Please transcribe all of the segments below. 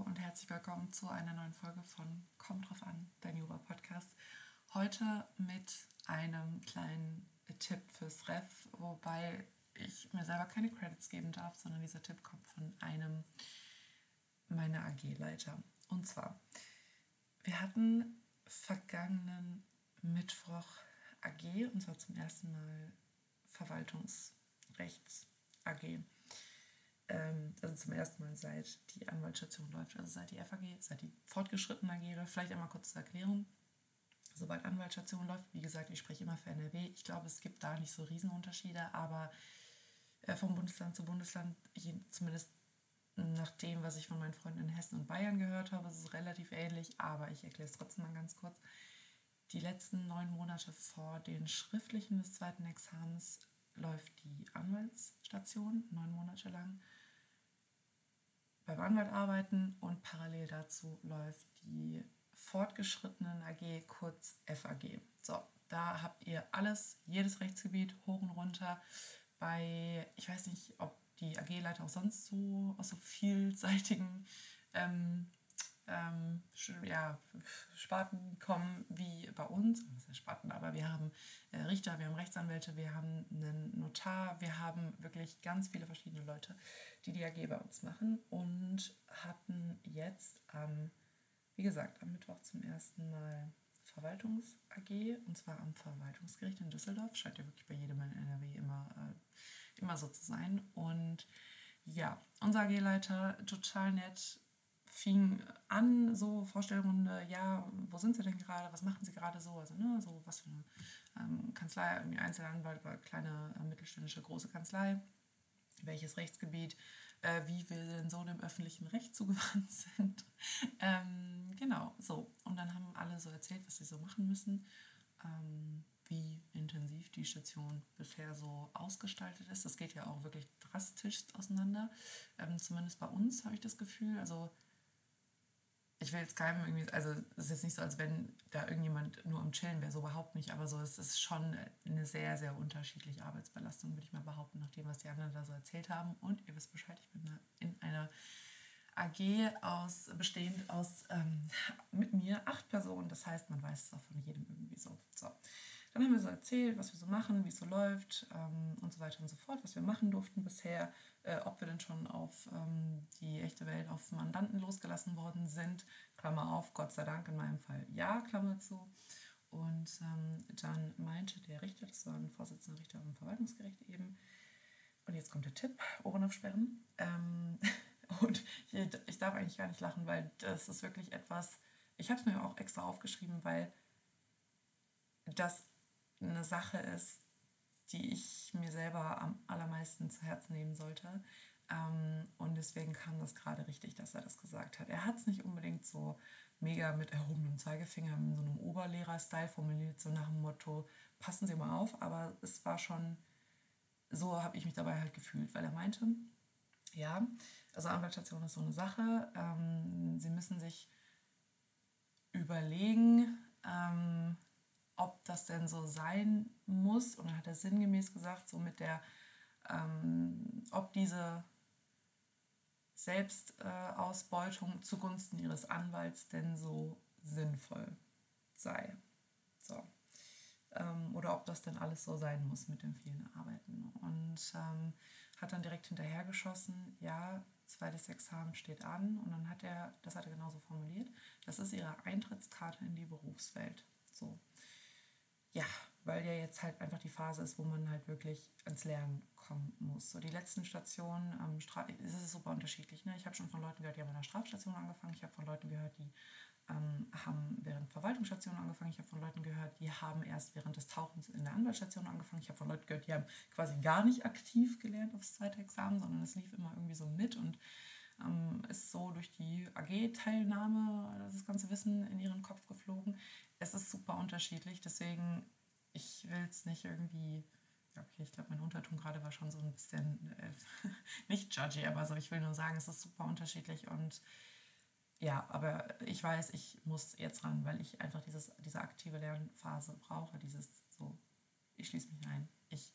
und herzlich willkommen zu einer neuen Folge von Kommt drauf an, dein Yoga Podcast. Heute mit einem kleinen Tipp fürs Ref, wobei ich mir selber keine Credits geben darf, sondern dieser Tipp kommt von einem meiner AG-Leiter. Und zwar, wir hatten vergangenen Mittwoch AG, und zwar zum ersten Mal Verwaltungsrechts AG. Ähm, also zum ersten Mal seit die Anwaltsstation läuft, also seit die FAG, seit die fortgeschrittene AG. Vielleicht einmal kurz zur Erklärung. Sobald Anwaltsstation läuft, wie gesagt, ich spreche immer für NRW. Ich glaube, es gibt da nicht so Riesenunterschiede, aber äh, vom Bundesland zu Bundesland, zumindest nach dem, was ich von meinen Freunden in Hessen und Bayern gehört habe, ist es relativ ähnlich, aber ich erkläre es trotzdem mal ganz kurz. Die letzten neun Monate vor den schriftlichen des zweiten Examens läuft die Anwaltsstation neun Monate lang beim Anwalt arbeiten und parallel dazu läuft die fortgeschrittenen AG, kurz FAG. So, da habt ihr alles, jedes Rechtsgebiet hoch und runter. Bei, ich weiß nicht, ob die AG-Leiter auch sonst so aus so vielseitigen ähm, ähm, ja, Sparten kommen wie bei uns. Das ist Sparten, aber wir haben äh, Richter, wir haben Rechtsanwälte, wir haben einen Notar, wir haben wirklich ganz viele verschiedene Leute, die die AG bei uns machen und hatten jetzt am, wie gesagt, am Mittwoch zum ersten Mal Verwaltungs-AG und zwar am Verwaltungsgericht in Düsseldorf. Scheint ja wirklich bei jedem in NRW immer, äh, immer so zu sein. Und ja, unser AG-Leiter, total nett, fing an, so Vorstellrunde, ja, wo sind Sie denn gerade, was machen Sie gerade so, also ne, so was für eine ähm, Kanzlei, irgendwie Einzelanwalt oder kleine, äh, mittelständische, große Kanzlei, welches Rechtsgebiet, äh, wie wir denn so dem öffentlichen Recht zugewandt sind. ähm, genau, so. Und dann haben alle so erzählt, was sie so machen müssen, ähm, wie intensiv die Station bisher so ausgestaltet ist. Das geht ja auch wirklich drastisch auseinander. Ähm, zumindest bei uns habe ich das Gefühl. Also ich will jetzt keinem irgendwie, also es ist jetzt nicht so, als wenn da irgendjemand nur am Chillen wäre, so überhaupt nicht, aber so es ist schon eine sehr, sehr unterschiedliche Arbeitsbelastung, würde ich mal behaupten, nach dem, was die anderen da so erzählt haben. Und ihr wisst Bescheid, ich bin in einer AG aus, bestehend aus ähm, mit mir acht Personen, das heißt, man weiß es auch von jedem irgendwie so. so. Dann haben wir so erzählt, was wir so machen, wie es so läuft ähm, und so weiter und so fort, was wir machen durften bisher, äh, ob wir denn schon auf ähm, die echte Welt, auf Mandanten losgelassen worden sind. Klammer auf, Gott sei Dank in meinem Fall ja, Klammer zu. Und ähm, dann meinte der Richter, das war ein Vorsitzender Richter am Verwaltungsgericht eben, und jetzt kommt der Tipp, Ohren aufsperren. Ähm, und ich, ich darf eigentlich gar nicht lachen, weil das ist wirklich etwas, ich habe es mir auch extra aufgeschrieben, weil das eine Sache ist, die ich mir selber am allermeisten zu Herzen nehmen sollte. Ähm, und deswegen kam das gerade richtig, dass er das gesagt hat. Er hat es nicht unbedingt so mega mit erhobenem Zeigefinger in so einem Oberlehrer-Style formuliert, so nach dem Motto, passen Sie mal auf, aber es war schon, so habe ich mich dabei halt gefühlt, weil er meinte, ja, also Anwaltsstation ist so eine Sache, ähm, Sie müssen sich überlegen, ähm, ob das denn so sein muss. Und dann hat er sinngemäß gesagt, so mit der, ähm, ob diese Selbstausbeutung zugunsten ihres Anwalts denn so sinnvoll sei. So. Ähm, oder ob das denn alles so sein muss mit dem vielen Arbeiten. Und ähm, hat dann direkt hinterhergeschossen, ja, zweites Examen steht an. Und dann hat er, das hat er genauso formuliert, das ist ihre Eintrittskarte in die Berufswelt. So. Ja, weil ja jetzt halt einfach die Phase ist, wo man halt wirklich ans Lernen kommen muss. So die letzten Stationen, ähm, es ist super unterschiedlich. Ne? Ich habe schon von Leuten gehört, die haben in der Strafstation angefangen. Ich habe von Leuten gehört, die ähm, haben während Verwaltungsstationen angefangen. Ich habe von Leuten gehört, die haben erst während des Tauchens in der Anwaltsstation angefangen. Ich habe von Leuten gehört, die haben quasi gar nicht aktiv gelernt aufs zweite Examen, sondern es lief immer irgendwie so mit und ähm, ist so durch die AG-Teilnahme das ganze Wissen in ihren Kopf geflogen. Es ist super unterschiedlich, deswegen ich will es nicht irgendwie, okay, ich glaube, mein Unterton gerade war schon so ein bisschen, äh, nicht judgy, aber so, ich will nur sagen, es ist super unterschiedlich und ja, aber ich weiß, ich muss jetzt ran, weil ich einfach dieses, diese aktive Lernphase brauche, dieses so, ich schließe mich ein, ich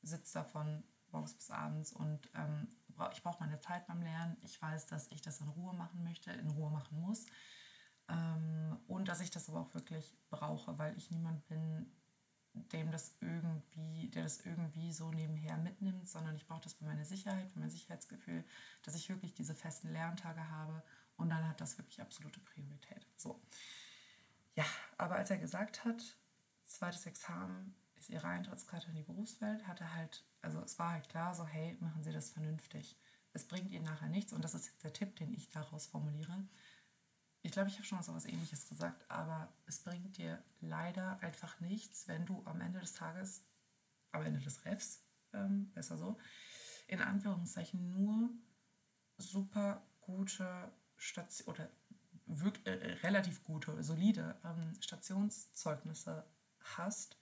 sitze davon morgens bis abends und ähm, ich brauche meine Zeit beim Lernen. Ich weiß, dass ich das in Ruhe machen möchte, in Ruhe machen muss. Ähm, und dass ich das aber auch wirklich brauche, weil ich niemand bin, dem das irgendwie, der das irgendwie so nebenher mitnimmt, sondern ich brauche das für meine Sicherheit, für mein Sicherheitsgefühl, dass ich wirklich diese festen Lerntage habe und dann hat das wirklich absolute Priorität. So. Ja, aber als er gesagt hat, zweites Examen ist ihre Eintrittskarte in die Berufswelt, hat er halt, also es war halt klar, so hey, machen Sie das vernünftig. Es bringt Ihnen nachher nichts und das ist jetzt der Tipp, den ich daraus formuliere ich glaube, ich habe schon mal so etwas ähnliches gesagt, aber es bringt dir leider einfach nichts, wenn du am Ende des Tages, am Ende des Refs, ähm, besser so, in Anführungszeichen nur super gute Station oder wirklich, äh, relativ gute, solide ähm, Stationszeugnisse hast,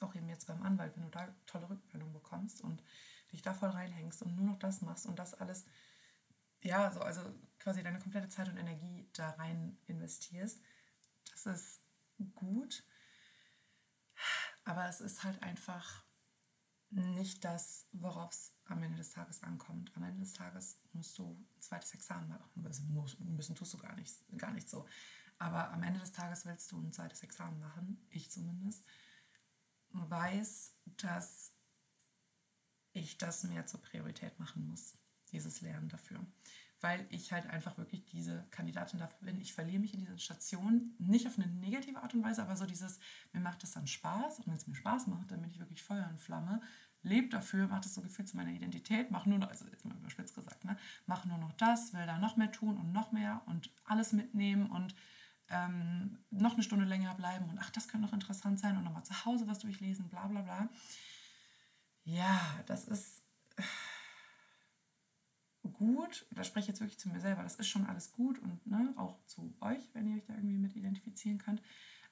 auch eben jetzt beim Anwalt, wenn du da tolle Rückmeldungen bekommst und dich da voll reinhängst und nur noch das machst und das alles, ja, so, also quasi deine komplette Zeit und Energie da rein investierst. Das ist gut, aber es ist halt einfach nicht das, worauf es am Ende des Tages ankommt. Am Ende des Tages musst du ein zweites Examen machen. Also müssen tust du gar nicht, gar nicht so. Aber am Ende des Tages willst du ein zweites Examen machen, ich zumindest, weiß, dass ich das mehr zur Priorität machen muss, dieses Lernen dafür weil ich halt einfach wirklich diese Kandidatin dafür bin. Ich verliere mich in diesen Stationen, nicht auf eine negative Art und Weise, aber so dieses, mir macht es dann Spaß und wenn es mir Spaß macht, dann bin ich wirklich Feuer und Flamme, lebe dafür, macht es so Gefühl zu meiner Identität, mache nur noch, also jetzt mal überspitzt gesagt, ne, mache nur noch das, will da noch mehr tun und noch mehr und alles mitnehmen und ähm, noch eine Stunde länger bleiben und ach, das könnte noch interessant sein und nochmal zu Hause was durchlesen, bla bla bla. Ja, das ist gut, da spreche ich jetzt wirklich zu mir selber, das ist schon alles gut und ne, auch zu euch, wenn ihr euch da irgendwie mit identifizieren könnt.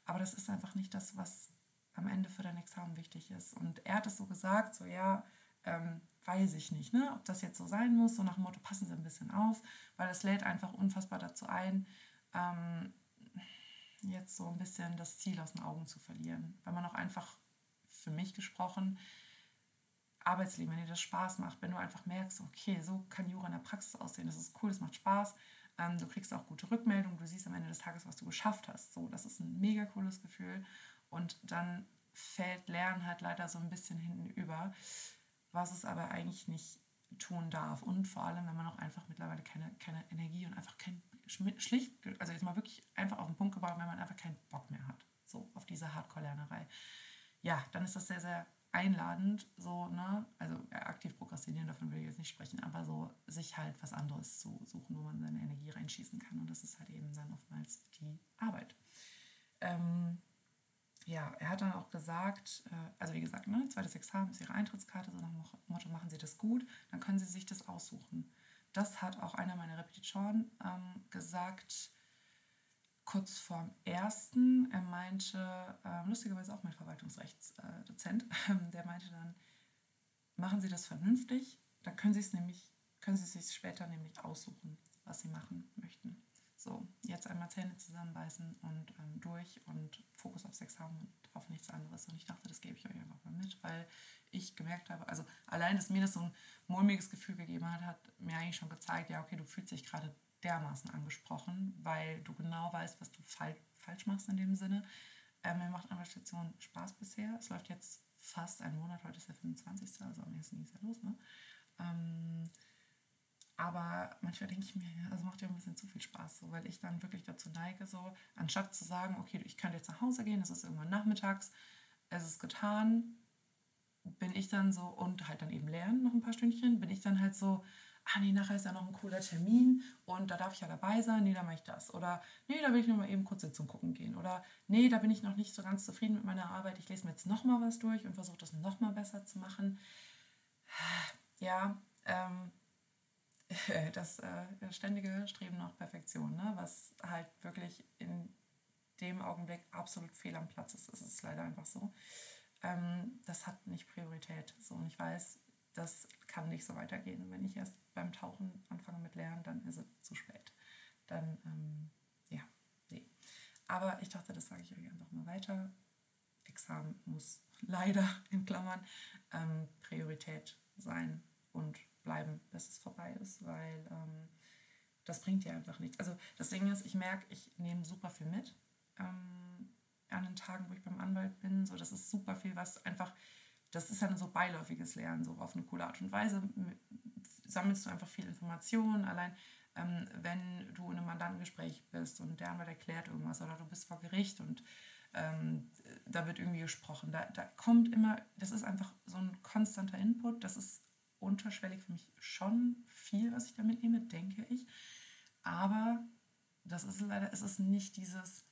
Aber das ist einfach nicht das, was am Ende für dein Examen wichtig ist. Und er hat es so gesagt, so ja, ähm, weiß ich nicht, ne, ob das jetzt so sein muss, so nach dem Motto, passen Sie ein bisschen auf, weil das lädt einfach unfassbar dazu ein, ähm, jetzt so ein bisschen das Ziel aus den Augen zu verlieren. Weil man auch einfach, für mich gesprochen, Arbeitsleben, wenn dir das Spaß macht, wenn du einfach merkst, okay, so kann Jura in der Praxis aussehen, das ist cool, das macht Spaß, ähm, du kriegst auch gute Rückmeldungen, du siehst am Ende des Tages, was du geschafft hast. So, das ist ein mega cooles Gefühl. Und dann fällt Lernen halt leider so ein bisschen hinten über, was es aber eigentlich nicht tun darf. Und vor allem, wenn man auch einfach mittlerweile keine, keine Energie und einfach kein schlicht, also jetzt mal wirklich einfach auf den Punkt gebracht, wenn man einfach keinen Bock mehr hat, so auf diese Hardcore-Lernerei. Ja, dann ist das sehr, sehr einladend, so, ne, also aktiv prokrastinieren, davon will ich jetzt nicht sprechen, aber so sich halt was anderes zu suchen, wo man seine Energie reinschießen kann. Und das ist halt eben dann oftmals die Arbeit. Ähm, ja, er hat dann auch gesagt, äh, also wie gesagt, ne, zweites Examen ist Ihre Eintrittskarte, so nach dem Motto, machen Sie das gut, dann können Sie sich das aussuchen. Das hat auch einer meiner Repetitoren ähm, gesagt, kurz vorm ersten. Er meinte, äh, lustigerweise auch mein Verwaltungsrechtsdozent, äh, der meinte dann, machen Sie das vernünftig, dann können Sie es nämlich, können Sie es sich später nämlich aussuchen, was Sie machen möchten. So, jetzt einmal Zähne zusammenbeißen und ähm, durch und Fokus auf Sex haben und auf nichts anderes. Und ich dachte, das gebe ich euch einfach mal mit, weil ich gemerkt habe, also allein, dass mir das so ein mulmiges Gefühl gegeben hat, hat mir eigentlich schon gezeigt, ja, okay, du fühlst dich gerade dermaßen angesprochen, weil du genau weißt, was du fal falsch machst in dem Sinne. Ähm, mir macht Investition Spaß bisher. Es läuft jetzt fast einen Monat, heute ist der 25. Also am nächsten ging ja los. Ne? Ähm, aber manchmal denke ich mir, also macht ja ein bisschen zu viel Spaß, so, weil ich dann wirklich dazu neige, so, anstatt zu sagen, okay, ich könnte jetzt nach Hause gehen, es ist irgendwann nachmittags, es ist getan, bin ich dann so, und halt dann eben lernen noch ein paar Stündchen, bin ich dann halt so, ah nee, nachher ist ja noch ein cooler Termin und da darf ich ja dabei sein, nee, da mache ich das. Oder nee, da will ich nur mal eben kurz Sitzung gucken gehen. Oder nee, da bin ich noch nicht so ganz zufrieden mit meiner Arbeit, ich lese mir jetzt nochmal was durch und versuche das nochmal besser zu machen. Ja, ähm, das äh, ständige Streben nach Perfektion, ne? was halt wirklich in dem Augenblick absolut fehl am Platz ist. Das ist leider einfach so. Ähm, das hat nicht Priorität. So, und ich weiß, das kann nicht so weitergehen. Wenn ich erst beim Tauchen anfange mit Lernen, dann ist es zu spät. Dann, ähm, ja, nee. Aber ich dachte, das sage ich euch einfach mal weiter. Examen muss leider in Klammern ähm, Priorität sein und bleiben, bis es vorbei ist, weil ähm, das bringt dir einfach nichts. Also das Ding ist, ich merke, ich nehme super viel mit ähm, an den Tagen, wo ich beim Anwalt bin. So, das ist super viel, was einfach, das ist dann so beiläufiges Lernen, so auf eine coole Art und Weise. Sammelst du einfach viel Informationen. Allein ähm, wenn du in einem Mandantengespräch bist und der Anwalt erklärt irgendwas oder du bist vor Gericht und ähm, da wird irgendwie gesprochen. Da, da kommt immer, das ist einfach so ein konstanter Input. Das ist unterschwellig für mich schon viel, was ich da mitnehme, denke ich. Aber das ist leider, es ist nicht dieses,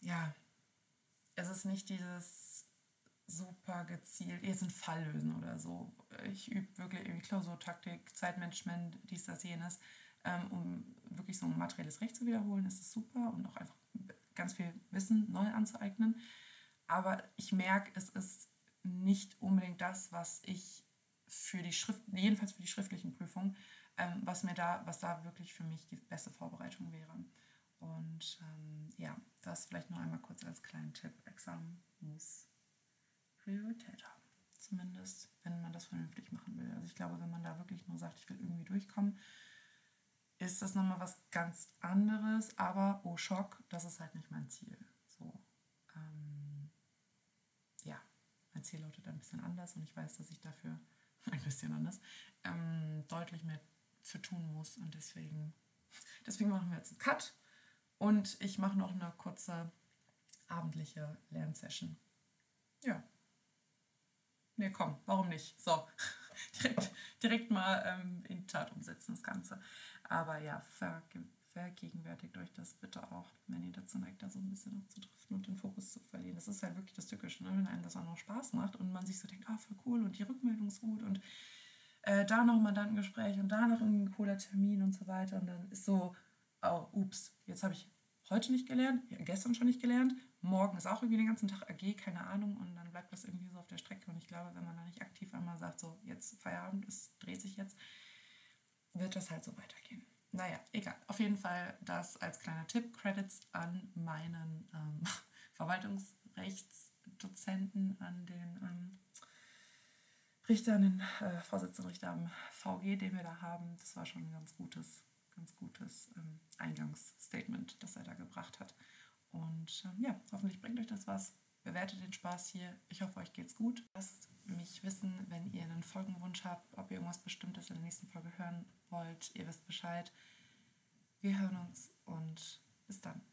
ja, es ist nicht dieses super gezielt, jetzt einen Fall lösen oder so. Ich übe wirklich irgendwie Klausurtaktik, Zeitmanagement, dies, das, jenes, ähm, um wirklich so ein materielles Recht zu wiederholen, ist es super und auch einfach ganz viel Wissen neu anzueignen. Aber ich merke, es ist nicht unbedingt das, was ich für die Schrift, jedenfalls für die schriftlichen Prüfungen, ähm, was mir da, was da wirklich für mich die beste Vorbereitung wäre. Und ähm, ja, das vielleicht noch einmal kurz als kleinen Tipp. Examen muss Priorität haben. Zumindest, wenn man das vernünftig machen will. Also ich glaube, wenn man da wirklich nur sagt, ich will irgendwie durchkommen, ist das nochmal was ganz anderes. Aber, oh Schock, das ist halt nicht mein Ziel. So, ähm, ja, mein Ziel lautet ein bisschen anders und ich weiß, dass ich dafür ein bisschen anders, ähm, deutlich mehr für tun muss. Und deswegen, deswegen machen wir jetzt einen Cut und ich mache noch eine kurze abendliche Lernsession. Ja. Ne, komm, warum nicht? So, direkt, direkt mal ähm, in Tat umsetzen, das Ganze. Aber ja, verge vergegenwärtigt euch das bitte auch, wenn ihr dazu neigt, da so ein bisschen abzudriften und den Fokus zu verlieren. Das ist halt wirklich das Tückische, ne? wenn einem das auch noch Spaß macht und man sich so denkt, ah, oh, voll cool und die Rückmeldung ist gut und äh, da noch ein Mandantengespräch und da noch ein cooler Termin und so weiter. Und dann ist so, oh, ups, jetzt habe ich heute nicht gelernt, gestern schon nicht gelernt, morgen ist auch irgendwie den ganzen Tag AG, keine Ahnung, und dann bleibt das irgendwie so auf der Strecke. Und ich glaube, wenn man da nicht aktiv einmal sagt, so jetzt Feierabend, es dreht sich jetzt, wird das halt so weitergehen. Naja, egal. Auf jeden Fall das als kleiner Tipp. Credits an meinen ähm, Verwaltungsrechtsdozenten, an den ähm, Richter, an den äh, Vorsitzenden Richter am VG, den wir da haben. Das war schon ein ganz gutes, ganz gutes ähm, Eingangsstatement, das er da gebracht hat. Und ähm, ja, hoffentlich bringt euch das was. Bewertet den Spaß hier. Ich hoffe, euch geht's gut. Lasst mich wissen, wenn ihr einen Folgenwunsch habt, ob ihr irgendwas Bestimmtes in der nächsten Folge hören wollt. Ihr wisst Bescheid. Wir hören uns und bis dann.